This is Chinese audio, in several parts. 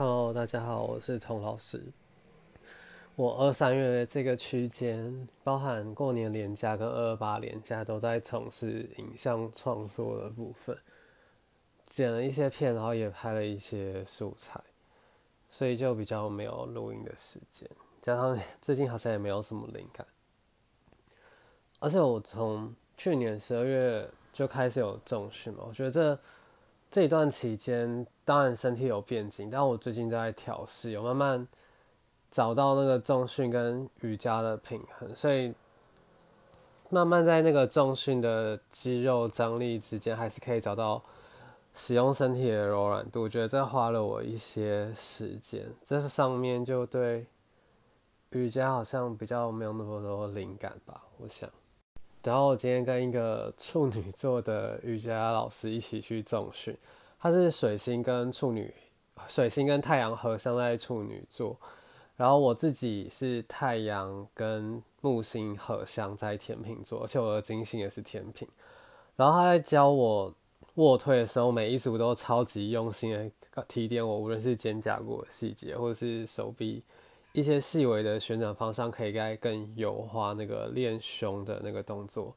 Hello，大家好，我是童老师。我二三月这个区间，包含过年连假跟二二八连假，都在从事影像创作的部分，剪了一些片，然后也拍了一些素材，所以就比较没有录音的时间。加上 最近好像也没有什么灵感，而且我从去年十二月就开始有重训嘛，我觉得这这一段期间，当然身体有变紧，但我最近在调试，有慢慢找到那个重训跟瑜伽的平衡，所以慢慢在那个重训的肌肉张力之间，还是可以找到使用身体的柔软度。我觉得这花了我一些时间，这上面就对。瑜伽好像比较没有那么多灵感吧，我想。然后我今天跟一个处女座的瑜伽老师一起去重训，他是水星跟处女，水星跟太阳合相在处女座，然后我自己是太阳跟木星合相在天秤座，而且我的金星也是天秤。然后他在教我卧推的时候，每一组都超级用心的提点我，无论是肩胛骨的细节，或者是手臂。一些细微的旋转方向可以该更优化那个练胸的那个动作。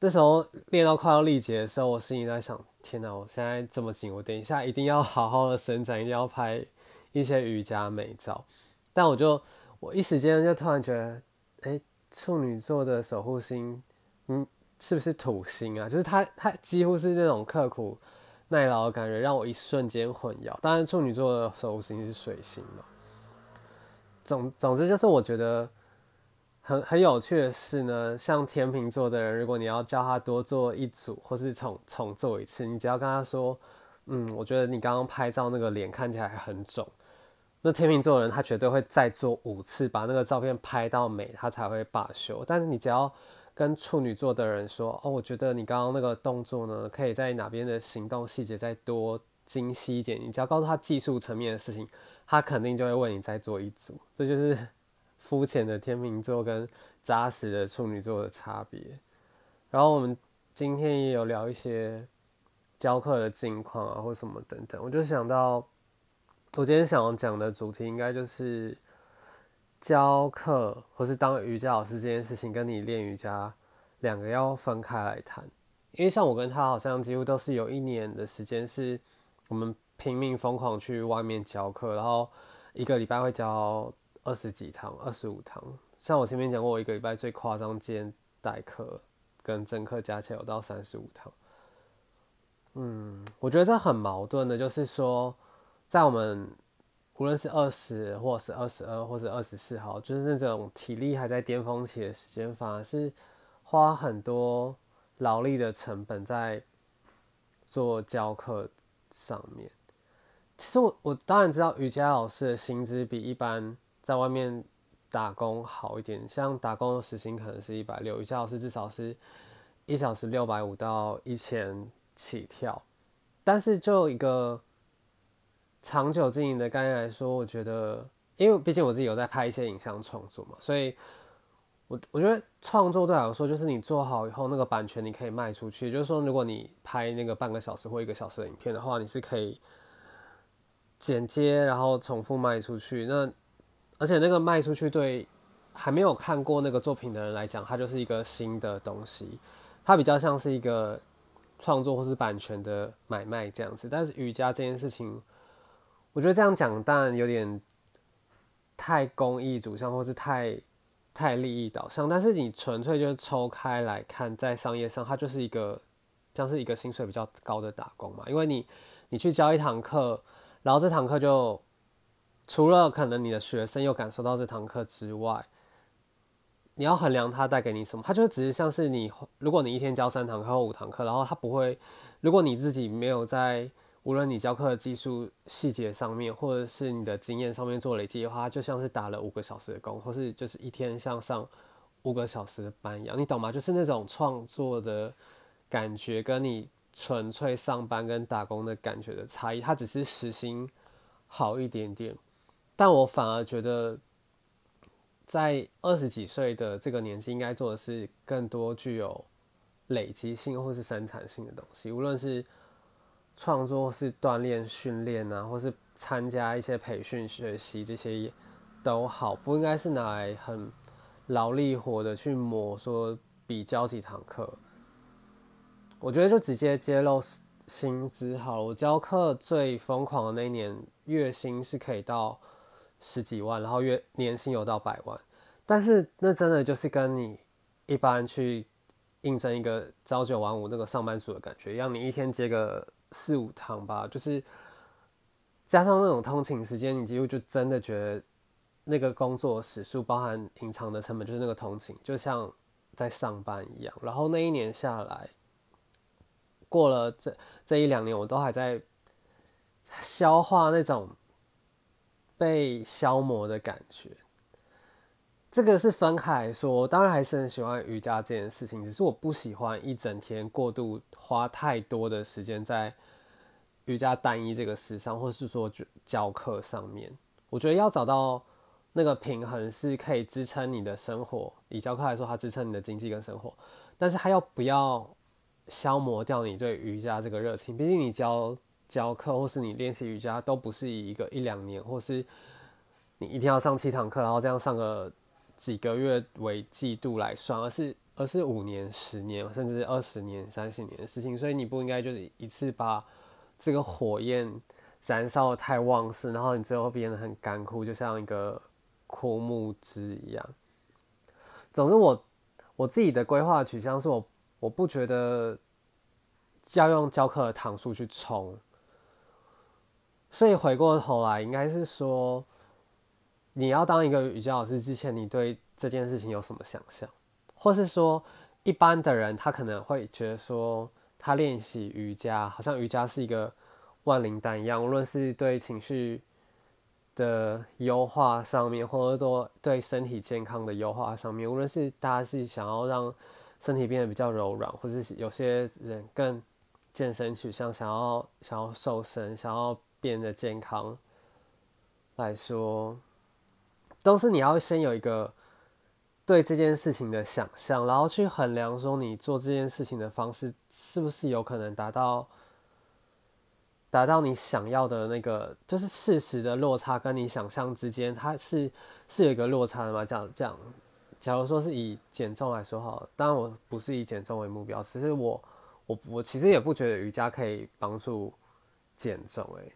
那时候练到快要力竭的时候，我心里在想：天哪，我现在这么紧，我等一下一定要好好的伸展，一定要拍一些瑜伽美照。但我就我一时间就突然觉得，哎，处女座的守护星，嗯，是不是土星啊？就是他他几乎是那种刻苦耐劳的感觉，让我一瞬间混淆。当然，处女座的守护星是水星嘛。总总之就是，我觉得很很有趣的是呢，像天秤座的人，如果你要叫他多做一组，或是重重做一次，你只要跟他说，嗯，我觉得你刚刚拍照那个脸看起来很肿，那天秤座的人他绝对会再做五次，把那个照片拍到美，他才会罢休。但是你只要跟处女座的人说，哦，我觉得你刚刚那个动作呢，可以在哪边的行动细节再多精细一点，你只要告诉他技术层面的事情。他肯定就会为你再做一组，这就是 肤浅的天秤座跟扎实的处女座的差别。然后我们今天也有聊一些教课的近况啊，或什么等等。我就想到，我今天想要讲的主题应该就是教课或是当瑜伽老师这件事情，跟你练瑜伽两个要分开来谈。因为像我跟他好像几乎都是有一年的时间是我们。拼命疯狂去外面教课，然后一个礼拜会教二十几堂、二十五堂。像我前面讲过，我一个礼拜最夸张兼代课跟正课加起来有到三十五堂。嗯，我觉得这很矛盾的，就是说，在我们无论是二十或是二十二或是二十四号，就是那种体力还在巅峰期的时间，反而是花很多劳力的成本在做教课上面。其实我我当然知道瑜伽老师的薪资比一般在外面打工好一点，像打工的时薪可能是一百六，瑜伽老师至少是一小时六百五到一千起跳。但是就一个长久经营的概念来说，我觉得，因为毕竟我自己有在拍一些影像创作嘛，所以我我觉得创作对我来说，就是你做好以后，那个版权你可以卖出去。就是说，如果你拍那个半个小时或一个小时的影片的话，你是可以。剪接，然后重复卖出去。那而且那个卖出去，对还没有看过那个作品的人来讲，它就是一个新的东西。它比较像是一个创作或是版权的买卖这样子。但是瑜伽这件事情，我觉得这样讲当然有点太公益主向，或是太太利益导向。但是你纯粹就是抽开来看，在商业上，它就是一个像是一个薪水比较高的打工嘛。因为你你去教一堂课。然后这堂课就除了可能你的学生又感受到这堂课之外，你要衡量它带给你什么。它就只是像是你，如果你一天教三堂课或五堂课，然后它不会，如果你自己没有在无论你教课的技术细节上面，或者是你的经验上面做累积的话，就像是打了五个小时的工，或是就是一天像上五个小时的班一样，你懂吗？就是那种创作的感觉跟你。纯粹上班跟打工的感觉的差异，它只是时薪好一点点，但我反而觉得，在二十几岁的这个年纪，应该做的是更多具有累积性或是生产性的东西。无论是创作是锻炼训练啊，或是参加一些培训学习这些都好，不应该是拿来很劳力活的去磨，说比教几堂课。我觉得就直接揭露薪资好了。我教课最疯狂的那一年，月薪是可以到十几万，然后月年薪有到百万。但是那真的就是跟你一般去应征一个朝九晚五那个上班族的感觉一样，你一天接个四五趟吧，就是加上那种通勤时间，你几乎就真的觉得那个工作时数包含隐藏的成本，就是那个通勤，就像在上班一样。然后那一年下来。过了这这一两年，我都还在消化那种被消磨的感觉。这个是分开来说，当然还是很喜欢瑜伽这件事情，只是我不喜欢一整天过度花太多的时间在瑜伽单一这个事上，或是说教课上面。我觉得要找到那个平衡，是可以支撑你的生活。以教课来说，它支撑你的经济跟生活，但是它要不要？消磨掉你对瑜伽这个热情，毕竟你教教课或是你练习瑜伽都不是以一个一两年，或是你一天要上七堂课，然后这样上个几个月为季度来算，而是而是五年、十年，甚至二十年、三十年的事情。所以你不应该就是一次把这个火焰燃烧的太旺盛，然后你最后变得很干枯，就像一个枯木枝一样。总之，我我自己的规划取向是我。我不觉得要用教课的糖数去冲，所以回过头来，应该是说，你要当一个瑜伽老师之前，你对这件事情有什么想象？或是说，一般的人他可能会觉得说，他练习瑜伽，好像瑜伽是一个万灵丹一样，无论是对情绪的优化上面，或者说对身体健康的优化上面，无论是大家是想要让。身体变得比较柔软，或者是有些人更健身取向，想要想要瘦身，想要变得健康来说，都是你要先有一个对这件事情的想象，然后去衡量说你做这件事情的方式是不是有可能达到达到你想要的那个，就是事实的落差跟你想象之间，它是是有一个落差的嘛？这样这样。假如说是以减重来说哈，当然我不是以减重为目标，其实我我我其实也不觉得瑜伽可以帮助减重诶，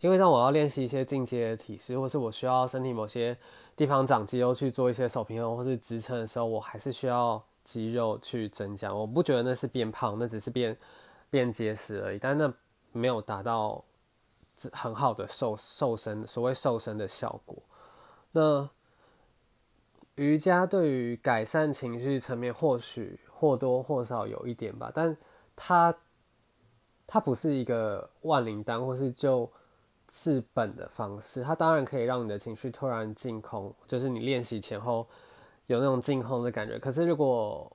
因为当我要练习一些进阶的体式，或是我需要身体某些地方长肌肉去做一些手平衡或是支撑的时候，我还是需要肌肉去增加。我不觉得那是变胖，那只是变变结实而已，但那没有达到很好的瘦瘦身，所谓瘦身的效果。那瑜伽对于改善情绪层面或许或多或少有一点吧，但它它不是一个万灵丹或是就治本的方式。它当然可以让你的情绪突然净空，就是你练习前后有那种净空的感觉。可是如果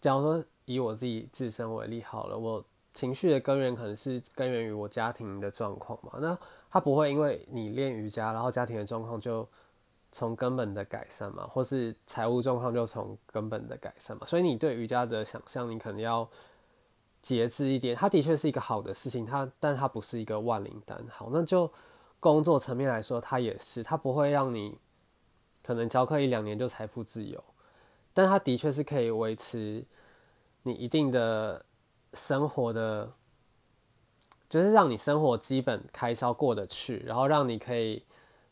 假如说以我自己自身为例好了，我情绪的根源可能是根源于我家庭的状况嘛，那它不会因为你练瑜伽，然后家庭的状况就。从根本的改善嘛，或是财务状况就从根本的改善嘛，所以你对瑜伽的想象，你可能要节制一点。它的确是一个好的事情，它，但它不是一个万灵丹。好，那就工作层面来说，它也是，它不会让你可能教课一两年就财富自由，但它的确是可以维持你一定的生活的，就是让你生活基本开销过得去，然后让你可以。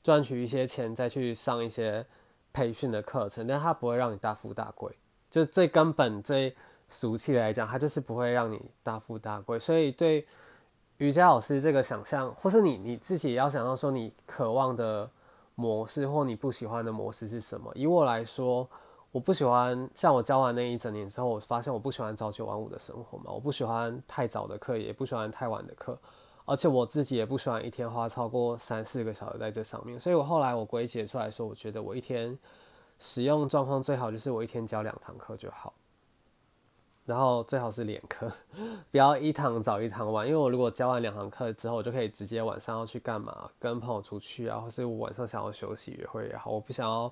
赚取一些钱，再去上一些培训的课程，但它不会让你大富大贵。就最根本、最俗气来讲，它就是不会让你大富大贵。所以，对瑜伽老师这个想象，或是你你自己要想到说，你渴望的模式或你不喜欢的模式是什么？以我来说，我不喜欢像我教完那一整年之后，我发现我不喜欢朝九晚五的生活嘛，我不喜欢太早的课，也不喜欢太晚的课。而且我自己也不喜欢一天花超过三四个小时在这上面，所以我后来我归结出来说，我觉得我一天使用状况最好就是我一天教两堂课就好，然后最好是连课，不要一堂早一堂晚，因为我如果教完两堂课之后，我就可以直接晚上要去干嘛，跟朋友出去啊，或是我晚上想要休息约会也好，我不想要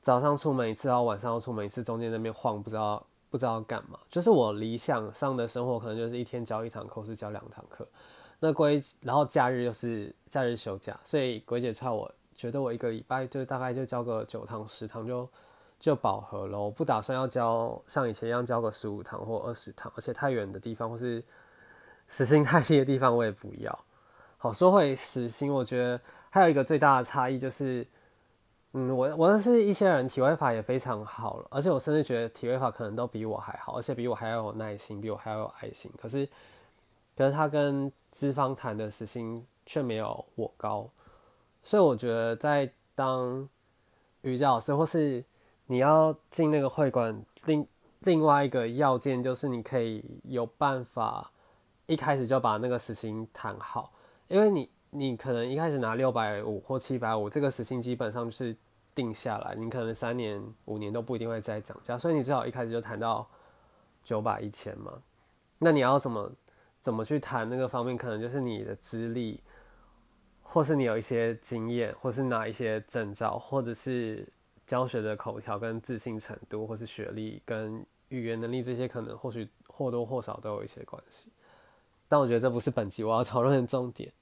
早上出门一次，然后晚上要出门一次，中间那边晃不知道。不知道干嘛。就是我理想上的生活，可能就是一天教一堂课，或是教两堂课。那归然后假日又是假日休假，所以鬼姐踹我觉得我一个礼拜就大概就教个九堂十堂就就饱和了。我不打算要教像以前一样教个十五堂或二十堂，而且太远的地方或是时薪太低的地方我也不要。好说回时薪，我觉得还有一个最大的差异就是。嗯，我我认识一些人体位法也非常好了，而且我甚至觉得体位法可能都比我还好，而且比我还要有耐心，比我还要有爱心。可是，可是他跟资方谈的时薪却没有我高，所以我觉得在当瑜伽老师或是你要进那个会馆，另另外一个要件就是你可以有办法一开始就把那个时薪谈好，因为你你可能一开始拿六百五或七百五，这个时薪基本上就是。定下来，你可能三年、五年都不一定会再涨价，所以你最好一开始就谈到九百、一千嘛。那你要怎么怎么去谈那个方面？可能就是你的资历，或是你有一些经验，或是拿一些证照，或者是教学的口条跟自信程度，或是学历跟语言能力这些，可能或许或多或少都有一些关系。但我觉得这不是本集我要 讨论的重点，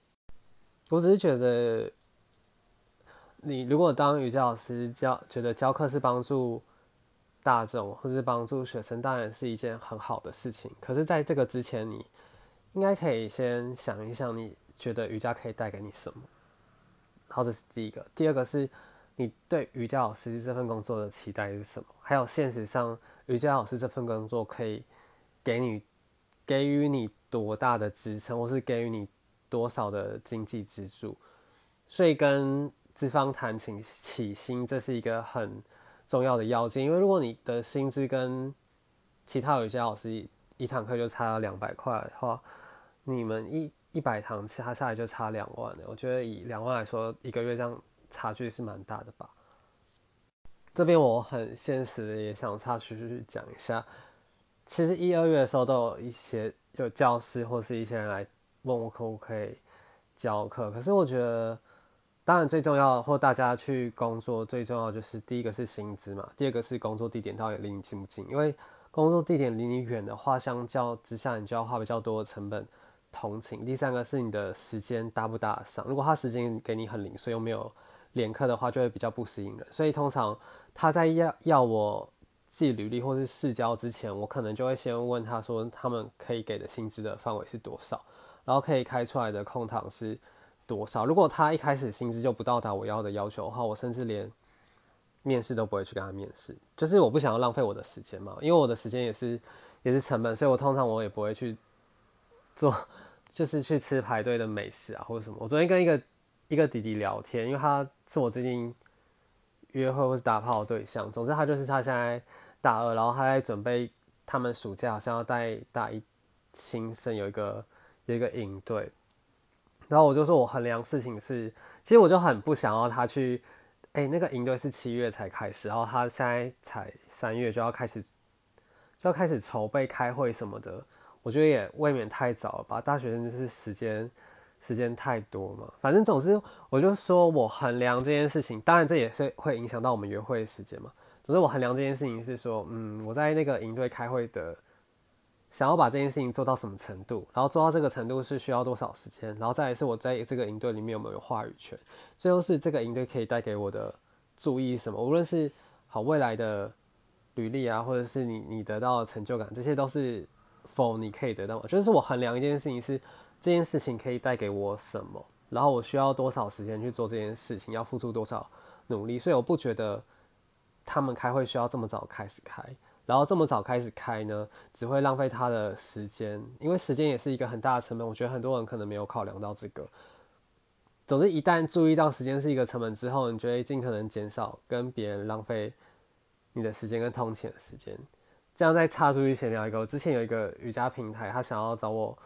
我只是觉得。你如果当瑜伽老师教，觉得教课是帮助大众或是帮助学生，当然是一件很好的事情。可是，在这个之前，你应该可以先想一想，你觉得瑜伽可以带给你什么？好，这是第一个。第二个是你对瑜伽老师这份工作的期待是什么？还有，现实上瑜伽老师这份工作可以给你给予你多大的支撑，或是给予你多少的经济支柱？所以跟资方谈请起薪，这是一个很重要的要件，因为如果你的薪资跟其他瑜伽老师一堂课就差了两百块的话，你们一一百堂差下来就差两万了。我觉得以两万来说，一个月这样差距是蛮大的吧。这边我很现实的也想插出去讲一下，其实一二月的时候都有一些有教师或是一些人来问我可不可以教课，可是我觉得。当然，最重要或大家去工作最重要就是第一个是薪资嘛，第二个是工作地点到底离你近不近。因为工作地点离你远的话，相较之下你就要花比较多的成本通勤。第三个是你的时间搭不搭上，如果他时间给你很零碎又没有连课的话，就会比较不适应了。所以通常他在要要我寄履历或是试教之前，我可能就会先问他说他们可以给的薪资的范围是多少，然后可以开出来的空堂是。多少？如果他一开始薪资就不到达我要的要求的话，我甚至连面试都不会去跟他面试。就是我不想要浪费我的时间嘛，因为我的时间也是也是成本，所以我通常我也不会去做，就是去吃排队的美食啊或者什么。我昨天跟一个一个弟弟聊天，因为他是我最近约会或是打炮的对象。总之他就是他现在大二，然后他在准备他们暑假好像要带大一新生有一个有一个营队。然后我就说，我衡量事情是，其实我就很不想要他去，哎，那个营队是七月才开始，然后他现在才三月就要开始，就要开始筹备开会什么的，我觉得也未免太早了吧。大学生就是时间时间太多嘛，反正总之我就说我衡量这件事情，当然这也是会影响到我们约会的时间嘛。总之我衡量这件事情是说，嗯，我在那个营队开会的。想要把这件事情做到什么程度，然后做到这个程度是需要多少时间，然后再来是我在这个营队里面有没有话语权，最后是这个营队可以带给我的注意什么，无论是好未来的履历啊，或者是你你得到的成就感，这些都是否你可以得到，就是我衡量一件事情是这件事情可以带给我什么，然后我需要多少时间去做这件事情，要付出多少努力，所以我不觉得他们开会需要这么早开始开。然后这么早开始开呢，只会浪费他的时间，因为时间也是一个很大的成本。我觉得很多人可能没有考量到这个。总之，一旦注意到时间是一个成本之后，你就会尽可能减少跟别人浪费你的时间跟通勤的时间。这样再插出去闲聊一个，我之前有一个瑜伽平台，他想要找我，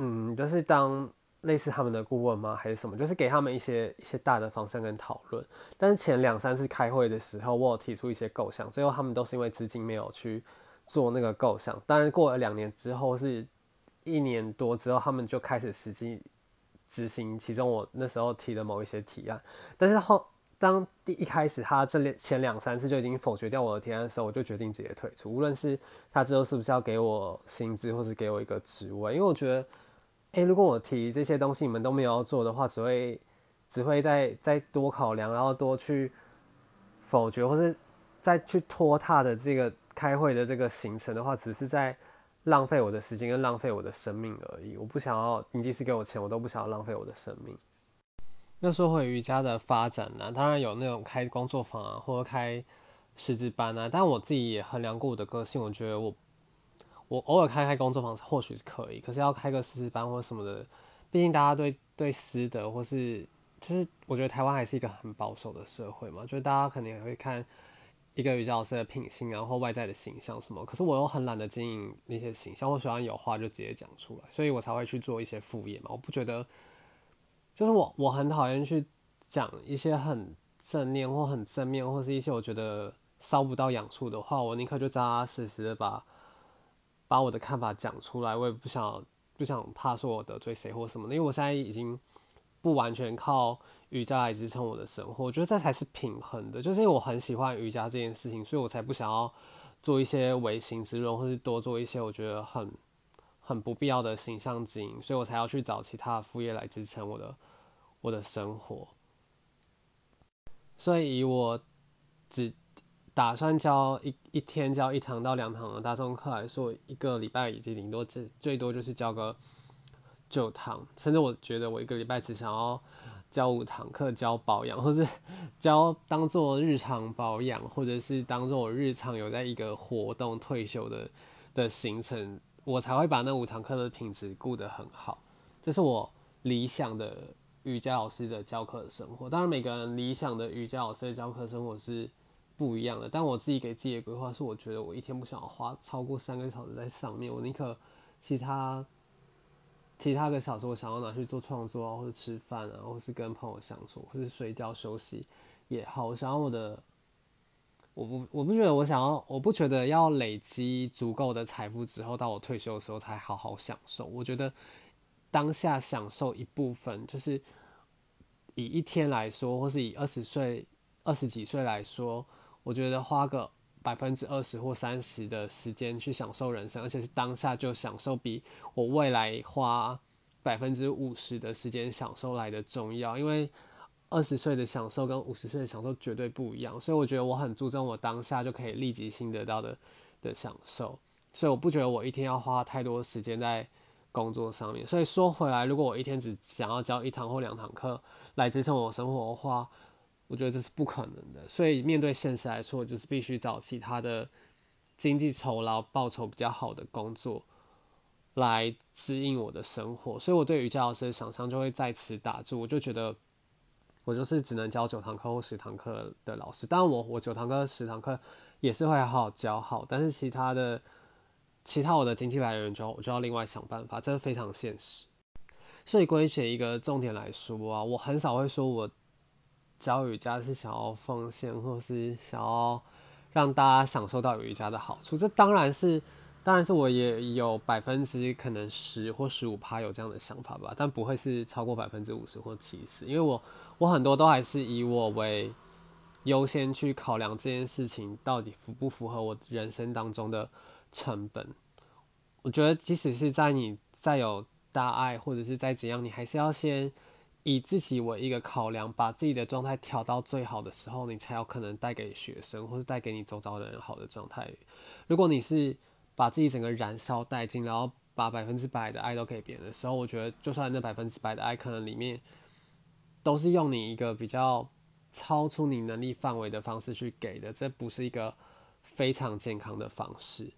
嗯，就是当。类似他们的顾问吗？还是什么？就是给他们一些一些大的方向跟讨论。但是前两三次开会的时候，我有提出一些构想，最后他们都是因为资金没有去做那个构想。当然过了两年之后，是一年多之后，他们就开始实际执行其中我那时候提的某一些提案。但是后当第一开始他这前两三次就已经否决掉我的提案的时候，我就决定直接退出。无论是他之后是不是要给我薪资，或是给我一个职位，因为我觉得，诶，如果我提这些东西你们都没有要做的话，只会只会再再多考量，然后多去否决，或是再去拖沓的这个开会的这个行程的话，只是在浪费我的时间跟浪费我的生命而已。我不想要，你即使给我钱，我都不想要浪费我的生命。那说回瑜伽的发展呢，当然有那种开工作坊啊，或者开师资班啊。但我自己也衡量过我的个性，我觉得我我偶尔开开工作坊或许是可以，可是要开个师资班或什么的，毕竟大家对对师德或是就是我觉得台湾还是一个很保守的社会嘛，就是大家肯定也会看一个瑜伽老师的品性啊或外在的形象什么。可是我又很懒得经营那些形象，我喜欢有话就直接讲出来，所以我才会去做一些副业嘛。我不觉得。就是我，我很讨厌去讲一些很正面或很正面，或是一些我觉得烧不到痒处的话，我宁可就扎扎实实的把把我的看法讲出来。我也不想不想怕说我得罪谁或什么的，因为我现在已经不完全靠瑜伽来支撑我的生活。我觉得这才是平衡的，就是因为我很喜欢瑜伽这件事情，所以我才不想要做一些违心之论，或是多做一些我觉得很很不必要的形象经营，所以我才要去找其他副业来支撑我的。我的生活，所以以我只打算教一一天教一堂到两堂的大众课来说，一个礼拜已经顶多最最多就是教个九堂，甚至我觉得我一个礼拜只想要教五堂课，教保养，或是教当做日常保养，或者是当做我日常有在一个活动退休的的行程，我才会把那五堂课的品质顾得很好，这是我理想的。瑜伽老师的教课生活，当然每个人理想的瑜伽老师的教课生活是不一样的。但我自己给自己的规划是，我觉得我一天不想要花超过三个小时在上面，我宁可其他其他个小时我想要拿去做创作啊，或者吃饭啊，或是跟朋友相处，或是睡觉休息也好。我想要我的，我不我不觉得我想要，我不觉得要累积足够的财富之后，到我退休的时候才好好享受。我觉得。当下享受一部分，就是以一天来说，或是以二十岁、二十几岁来说，我觉得花个百分之二十或三十的时间去享受人生，而且是当下就享受，比我未来花百分之五十的时间享受来的重要。因为二十岁的享受跟五十岁的享受绝对不一样，所以我觉得我很注重我当下就可以立即性得到的的享受，所以我不觉得我一天要花太多时间在。工作上面，所以说回来，如果我一天只想要教一堂或两堂课来支撑我生活的话，我觉得这是不可能的。所以面对现实来说，就是必须找其他的经济酬劳、报酬比较好的工作来支应我的生活。所以我对瑜伽老师的想象就会在此打住。我就觉得我就是只能教九堂课或十堂课的老师。当然，我我九堂课、十堂课也是会好好教好，但是其他的。其他我的经济来源就我就要另外想办法，这是非常现实。所以归结一个重点来说啊，我很少会说我教瑜伽是想要奉献，或是想要让大家享受到瑜伽的好处。这当然是，当然是我也有百分之可能十或十五趴有这样的想法吧，但不会是超过百分之五十或七十，因为我我很多都还是以我为优先去考量这件事情到底符不符合我人生当中的。成本，我觉得即使是在你再有大爱，或者是再怎样，你还是要先以自己为一个考量，把自己的状态调到最好的时候，你才有可能带给学生或者带给你周遭的人好的状态。如果你是把自己整个燃烧殆尽，然后把百分之百的爱都给别人的时候，我觉得就算那百分之百的爱可能里面都是用你一个比较超出你能力范围的方式去给的，这不是一个非常健康的方式。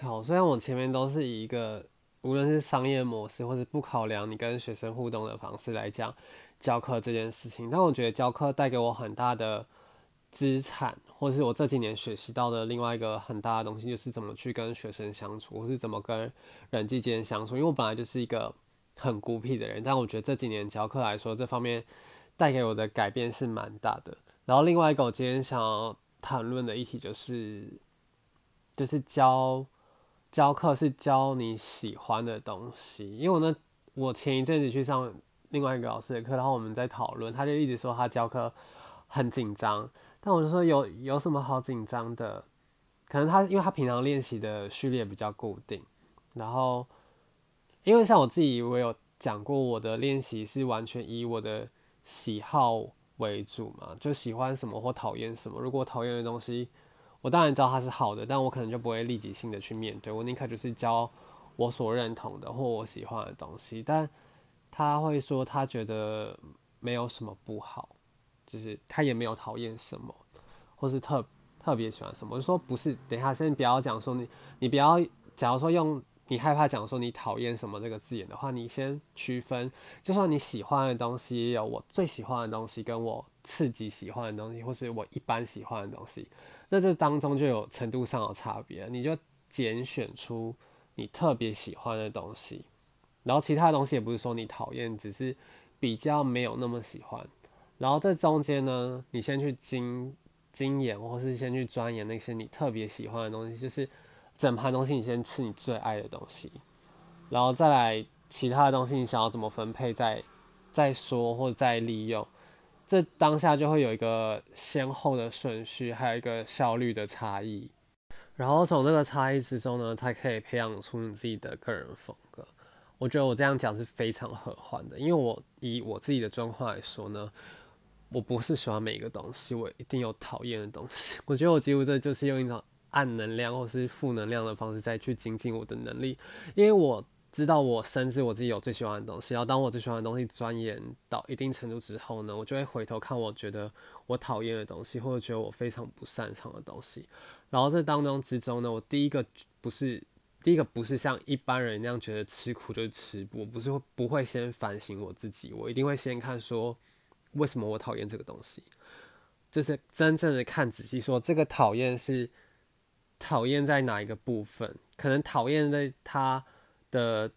好，虽然我前面都是以一个无论是商业模式，或是不考量你跟学生互动的方式来讲教课这件事情，但我觉得教课带给我很大的资产，或是我这几年学习到的另外一个很大的东西，就是怎么去跟学生相处，或是怎么跟人际间相处。因为我本来就是一个很孤僻的人，但我觉得这几年教课来说，这方面带给我的改变是蛮大的。然后另外一个我今天想要谈论的议题就是，就是教。教课是教你喜欢的东西，因为我呢，我前一阵子去上另外一个老师的课，然后我们在讨论，他就一直说他教课很紧张。但我就说有有什么好紧张的？可能他因为他平常练习的序列比较固定，然后因为像我自己，我有讲过我的练习是完全以我的喜好为主嘛，就喜欢什么或讨厌什么。如果讨厌的东西，我当然知道它是好的，但我可能就不会立即性的去面对。我宁可就是教我所认同的或我喜欢的东西。但他会说他觉得没有什么不好。就是他也没有讨厌什么，或是特特别喜欢什么。我就说不是，等一下先不要讲说你，你不要，假如说用你害怕讲说你讨厌什么这个字眼的话，你先区分，就算你喜欢的东西有我最喜欢的东西，跟我刺激喜欢的东西，或是我一般喜欢的东西，那这当中就有程度上的差别。你就拣选出你特别喜欢的东西，然后其他的东西也不是说你讨厌，只是比较没有那么喜欢。然后在中间呢，你先去精精研，或是先去钻研那些你特别喜欢的东西，就是整盘东西你先吃你最爱的东西，然后再来其他的东西你想要怎么分配，再再说或再利用，这当下就会有一个先后的顺序，还有一个效率的差异，然后从这个差异之中呢，才可以培养出你自己的个人风格。我觉得我这样讲是非常合欢的，因为我以我自己的状况来说呢。我不是喜欢每一个东西，我一定有讨厌的东西。我觉得我几乎这就是用一种暗能量或是负能量的方式再去精进我的能力，因为我知道我深知我自己有最喜欢的东西。然后当我最喜欢的东西钻研到一定程度之后呢，我就会回头看我觉得我讨厌的东西，或者觉得我非常不擅长的东西。然后这当中之中呢，我第一个不是第一个不是像一般人那样觉得吃苦就是吃，我不是会不会先反省我自己，我一定会先看说。为什么我讨厌这个东西？就是真正的看仔细，说这个讨厌是讨厌在哪一个部分？可能讨厌在它的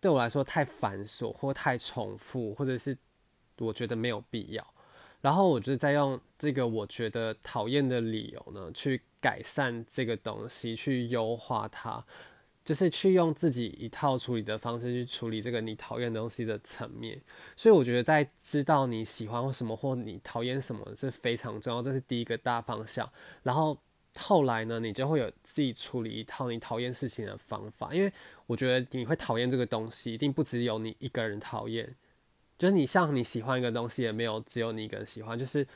对我来说太繁琐，或太重复，或者是我觉得没有必要。然后我就再用这个我觉得讨厌的理由呢，去改善这个东西，去优化它。就是去用自己一套处理的方式去处理这个你讨厌东西的层面，所以我觉得在知道你喜欢什么或你讨厌什么是非常重要，这是第一个大方向。然后后来呢，你就会有自己处理一套你讨厌事情的方法，因为我觉得你会讨厌这个东西，一定不只有你一个人讨厌。就是你像你喜欢一个东西，也没有只有你一个人喜欢。就是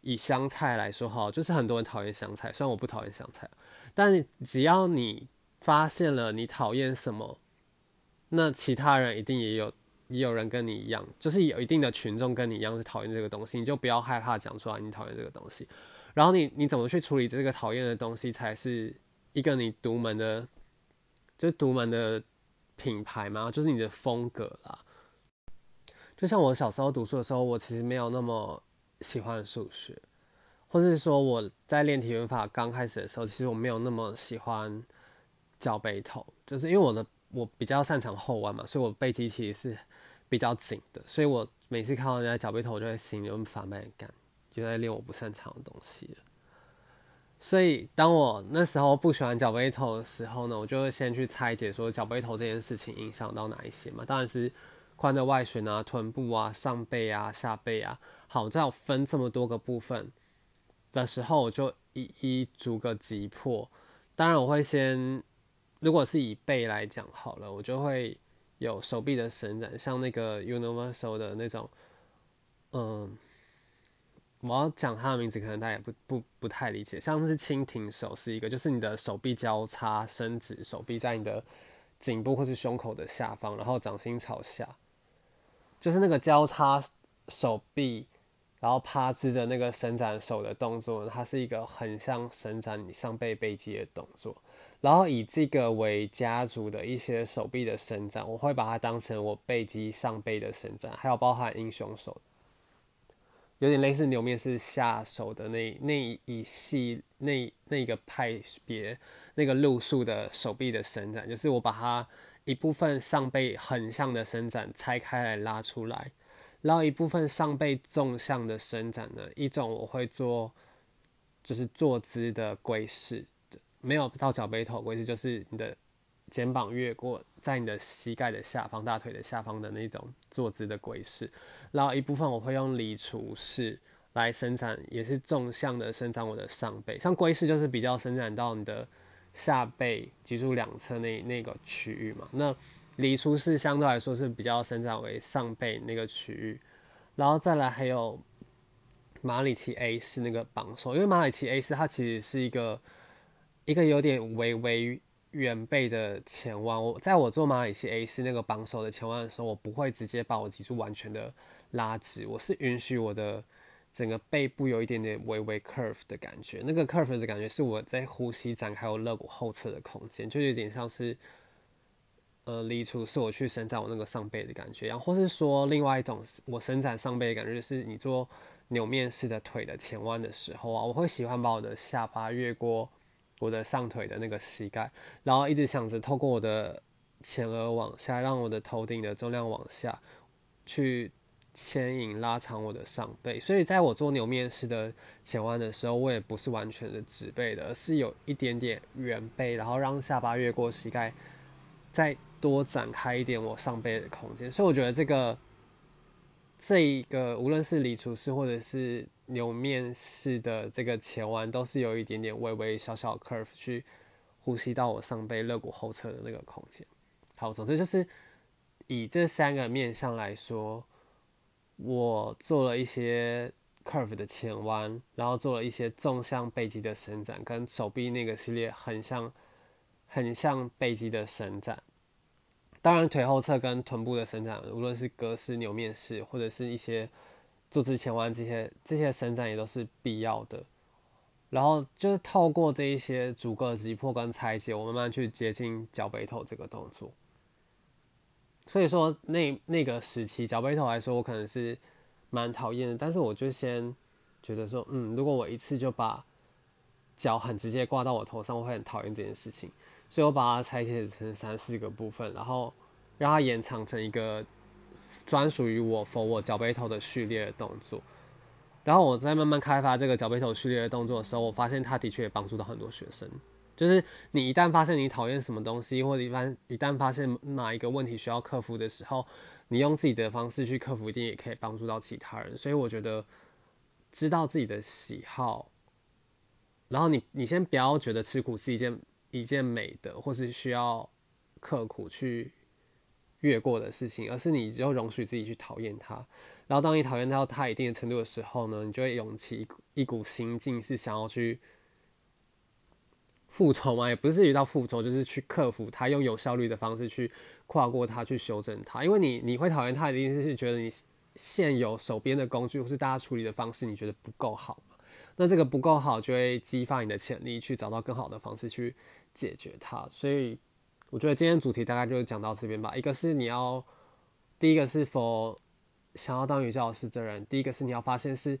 以香菜来说哈，就是很多人讨厌香菜，虽然我不讨厌香菜，但只要你。发现了你讨厌什么，那其他人一定也有也有人跟你一样，就是有一定的群众跟你一样是讨厌这个东西，你就不要害怕讲出来你讨厌这个东西。然后你你怎么去处理这个讨厌的东西，才是一个你独门的，就是独门的品牌嘛，就是你的风格啦。就像我小时候读书的时候，我其实没有那么喜欢数学，或是说我在练体语法刚开始的时候，其实我没有那么喜欢。脚背头，就是因为我的我比较擅长后弯嘛，所以我背肌其实是比较紧的，所以我每次看到人家脚背头，我就会心里烦闷感，就在练我不擅长的东西所以当我那时候不喜欢脚背头的时候呢，我就会先去拆解说脚背头这件事情影响到哪一些嘛，当然是髋的外旋啊、臀部啊、上背啊、下背啊。好，在我分这么多个部分的时候，我就一一逐个击破。当然我会先。如果是以背来讲好了，我就会有手臂的伸展，像那个 Universal 的那种，嗯，我要讲他的名字，可能大家也不不不太理解。像是蜻蜓手是一个，就是你的手臂交叉伸直，手臂在你的颈部或是胸口的下方，然后掌心朝下，就是那个交叉手臂。然后趴姿的那个伸展手的动作，它是一个很像伸展你上背背肌的动作。然后以这个为家族的一些手臂的伸展，我会把它当成我背肌上背的伸展，还有包含英雄手，有点类似牛面式下手的那那一系那那个派别那个路数的手臂的伸展，就是我把它一部分上背横向的伸展拆开来拉出来。然后一部分上背纵向的伸展呢，一种我会做，就是坐姿的归式，没有到脚背头龟式，就是你的肩膀越过在你的膝盖的下方、大腿的下方的那种坐姿的龟式。然后一部分我会用理除式来伸展，也是纵向的伸展我的上背。像龟式就是比较伸展到你的下背脊柱两侧那那个区域嘛。那离出式相对来说是比较伸展为上背那个区域，然后再来还有马里奇 A 式那个绑手，因为马里奇 A 式它其实是一个一个有点微微圆背的前弯。我在我做马里奇 A 式那个绑手的前弯的时候，我不会直接把我脊柱完全的拉直，我是允许我的整个背部有一点点微微 curve 的感觉。那个 curve 的感觉是我在呼吸展开我肋骨后侧的空间，就有点像是。呃，离出是我去伸展我那个上背的感觉，然后或是说另外一种我伸展上背的感觉，就是你做扭面式的腿的前弯的时候啊，我会喜欢把我的下巴越过我的上腿的那个膝盖，然后一直想着透过我的前额往下，让我的头顶的重量往下去牵引拉长我的上背。所以在我做扭面式的前弯的时候，我也不是完全的直背的，而是有一点点圆背，然后让下巴越过膝盖，再。多展开一点我上背的空间，所以我觉得这个这一个无论是理除式或者是扭面式的这个前弯，都是有一点点微微小小 curve 去呼吸到我上背肋骨后侧的那个空间。好，总之就是以这三个面向来说，我做了一些 curve 的前弯，然后做了一些纵向背肌的伸展，跟手臂那个系列很像很像背肌的伸展。当然，腿后侧跟臀部的伸展，无论是格式、扭面式，或者是一些坐姿前弯，这些这些伸展也都是必要的。然后就是透过这一些逐个击破跟拆解，我慢慢去接近脚背头这个动作。所以说，那那个时期脚背头来说，我可能是蛮讨厌的。但是我就先觉得说，嗯，如果我一次就把脚很直接挂到我头上，我会很讨厌这件事情。所以我把它拆解成三四个部分，然后让它延长成一个专属于我 for 我脚背头的序列的动作。然后我在慢慢开发这个脚背头序列的动作的时候，我发现它的确也帮助到很多学生。就是你一旦发现你讨厌什么东西，或者一般一旦发现哪一个问题需要克服的时候，你用自己的方式去克服，一定也可以帮助到其他人。所以我觉得知道自己的喜好，然后你你先不要觉得吃苦是一件。一件美德，或是需要刻苦去越过的事情，而是你就容许自己去讨厌它。然后，当你讨厌到它一定的程度的时候呢，你就会涌起一股一股心境，是想要去复仇嘛？也不是遇到复仇，就是去克服它，用有效率的方式去跨过它，去修正它。因为你你会讨厌它，一定是觉得你现有手边的工具或是大家处理的方式，你觉得不够好？那这个不够好，就会激发你的潜力，去找到更好的方式去。解决它，所以我觉得今天主题大概就讲到这边吧。一个是你要，第一个是否想要当瑜伽老师的人，第一个是你要发现是，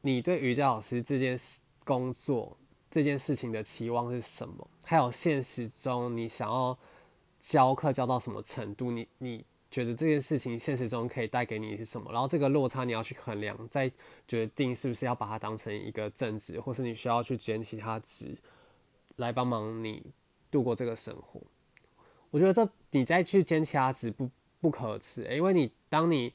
你对瑜伽老师这件事工作这件事情的期望是什么，还有现实中你想要教课教到什么程度，你你觉得这件事情现实中可以带给你是什么，然后这个落差你要去衡量，再决定是不是要把它当成一个正职，或是你需要去兼其他职。来帮忙你度过这个生活，我觉得这你再去兼其他职不不可耻，因为你当你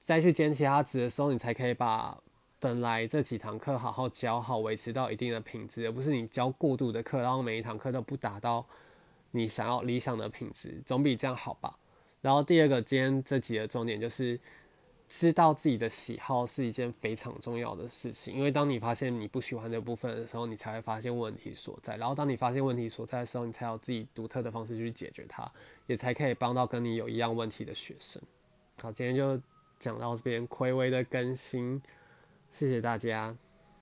再去兼其他职的时候，你才可以把本来这几堂课好好教好，维持到一定的品质，而不是你教过度的课，然后每一堂课都不达到你想要理想的品质，总比这样好吧。然后第二个，今天这集的重点就是。知道自己的喜好是一件非常重要的事情，因为当你发现你不喜欢的部分的时候，你才会发现问题所在。然后当你发现问题所在的时候，你才有自己独特的方式去解决它，也才可以帮到跟你有一样问题的学生。好，今天就讲到这边，魁违的更新，谢谢大家。